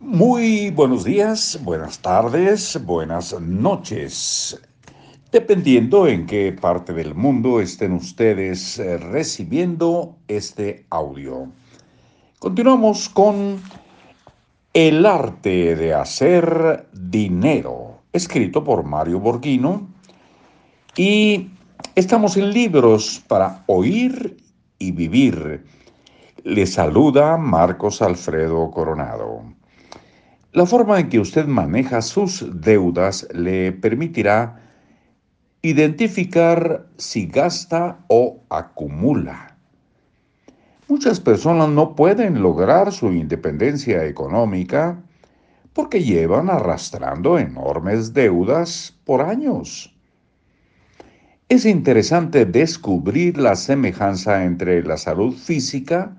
Muy buenos días, buenas tardes, buenas noches. Dependiendo en qué parte del mundo estén ustedes eh, recibiendo este audio. Continuamos con El arte de hacer dinero, escrito por Mario Borghino. Y estamos en libros para oír y vivir. Le saluda Marcos Alfredo Coronado. La forma en que usted maneja sus deudas le permitirá identificar si gasta o acumula. Muchas personas no pueden lograr su independencia económica porque llevan arrastrando enormes deudas por años. Es interesante descubrir la semejanza entre la salud física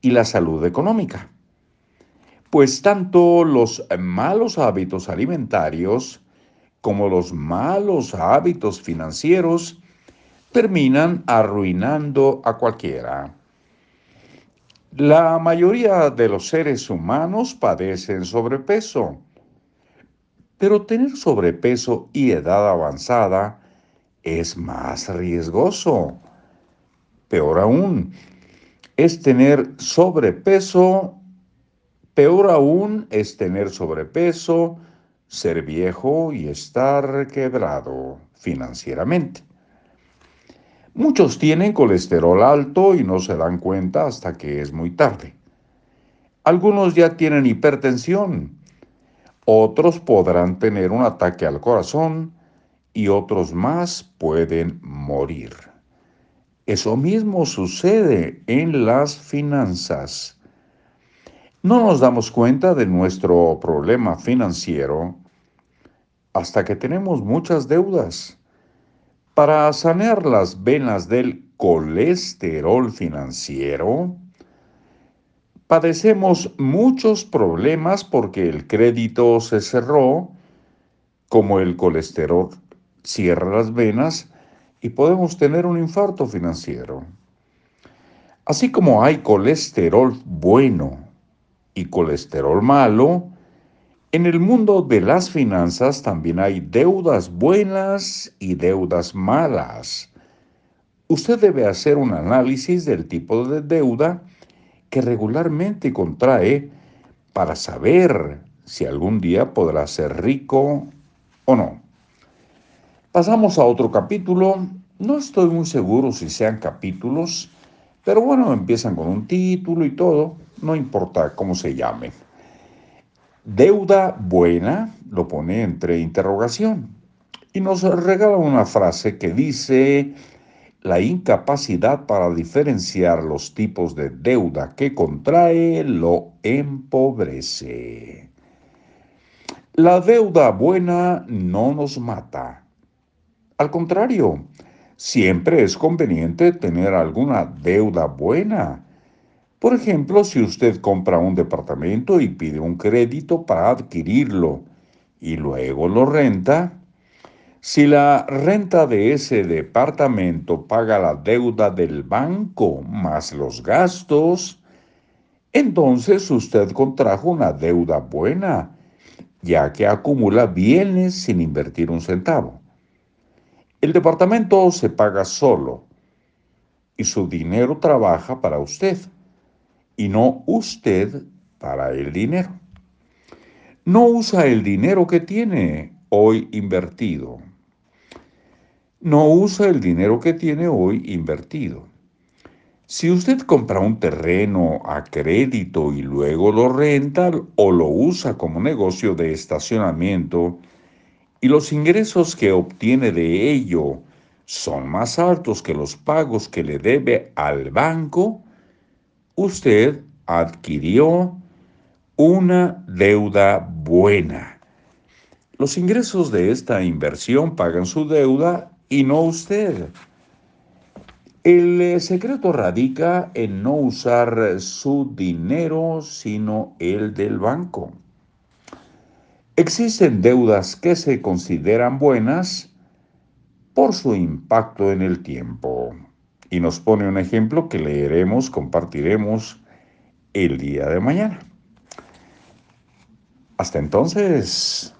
y la salud económica pues tanto los malos hábitos alimentarios como los malos hábitos financieros terminan arruinando a cualquiera. La mayoría de los seres humanos padecen sobrepeso, pero tener sobrepeso y edad avanzada es más riesgoso. Peor aún, es tener sobrepeso Peor aún es tener sobrepeso, ser viejo y estar quebrado financieramente. Muchos tienen colesterol alto y no se dan cuenta hasta que es muy tarde. Algunos ya tienen hipertensión. Otros podrán tener un ataque al corazón y otros más pueden morir. Eso mismo sucede en las finanzas. No nos damos cuenta de nuestro problema financiero hasta que tenemos muchas deudas. Para sanear las venas del colesterol financiero, padecemos muchos problemas porque el crédito se cerró, como el colesterol cierra las venas y podemos tener un infarto financiero. Así como hay colesterol bueno y colesterol malo, en el mundo de las finanzas también hay deudas buenas y deudas malas. Usted debe hacer un análisis del tipo de deuda que regularmente contrae para saber si algún día podrá ser rico o no. Pasamos a otro capítulo. No estoy muy seguro si sean capítulos, pero bueno, empiezan con un título y todo no importa cómo se llame. Deuda buena lo pone entre interrogación y nos regala una frase que dice, la incapacidad para diferenciar los tipos de deuda que contrae lo empobrece. La deuda buena no nos mata. Al contrario, siempre es conveniente tener alguna deuda buena por ejemplo, si usted compra un departamento y pide un crédito para adquirirlo y luego lo renta, si la renta de ese departamento paga la deuda del banco más los gastos, entonces usted contrajo una deuda buena, ya que acumula bienes sin invertir un centavo. El departamento se paga solo y su dinero trabaja para usted y no usted para el dinero. No usa el dinero que tiene hoy invertido. No usa el dinero que tiene hoy invertido. Si usted compra un terreno a crédito y luego lo renta o lo usa como negocio de estacionamiento y los ingresos que obtiene de ello son más altos que los pagos que le debe al banco, usted adquirió una deuda buena. Los ingresos de esta inversión pagan su deuda y no usted. El eh, secreto radica en no usar su dinero, sino el del banco. Existen deudas que se consideran buenas por su impacto en el tiempo y nos pone un ejemplo que leeremos, compartiremos el día de mañana. Hasta entonces,